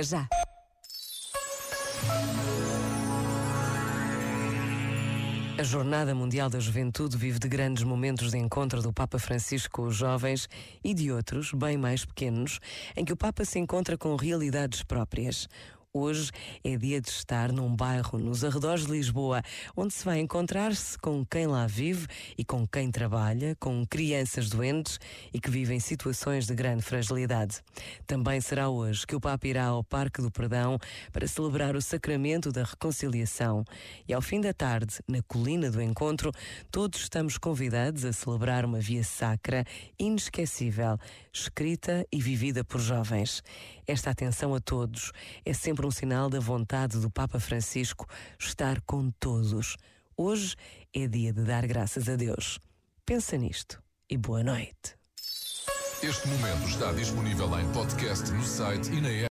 já. A Jornada Mundial da Juventude vive de grandes momentos de encontro do Papa Francisco com os jovens e de outros, bem mais pequenos, em que o Papa se encontra com realidades próprias. Hoje é dia de estar num bairro nos arredores de Lisboa, onde se vai encontrar-se com quem lá vive e com quem trabalha, com crianças doentes e que vivem situações de grande fragilidade. Também será hoje que o Papa irá ao Parque do Perdão para celebrar o sacramento da reconciliação. E ao fim da tarde, na colina do encontro, todos estamos convidados a celebrar uma via sacra inesquecível, escrita e vivida por jovens. Esta atenção a todos é sempre sempre um sinal da vontade do Papa Francisco estar com todos. Hoje é dia de dar graças a Deus. Pensa nisto e boa noite. Este momento está disponível em podcast no site e na.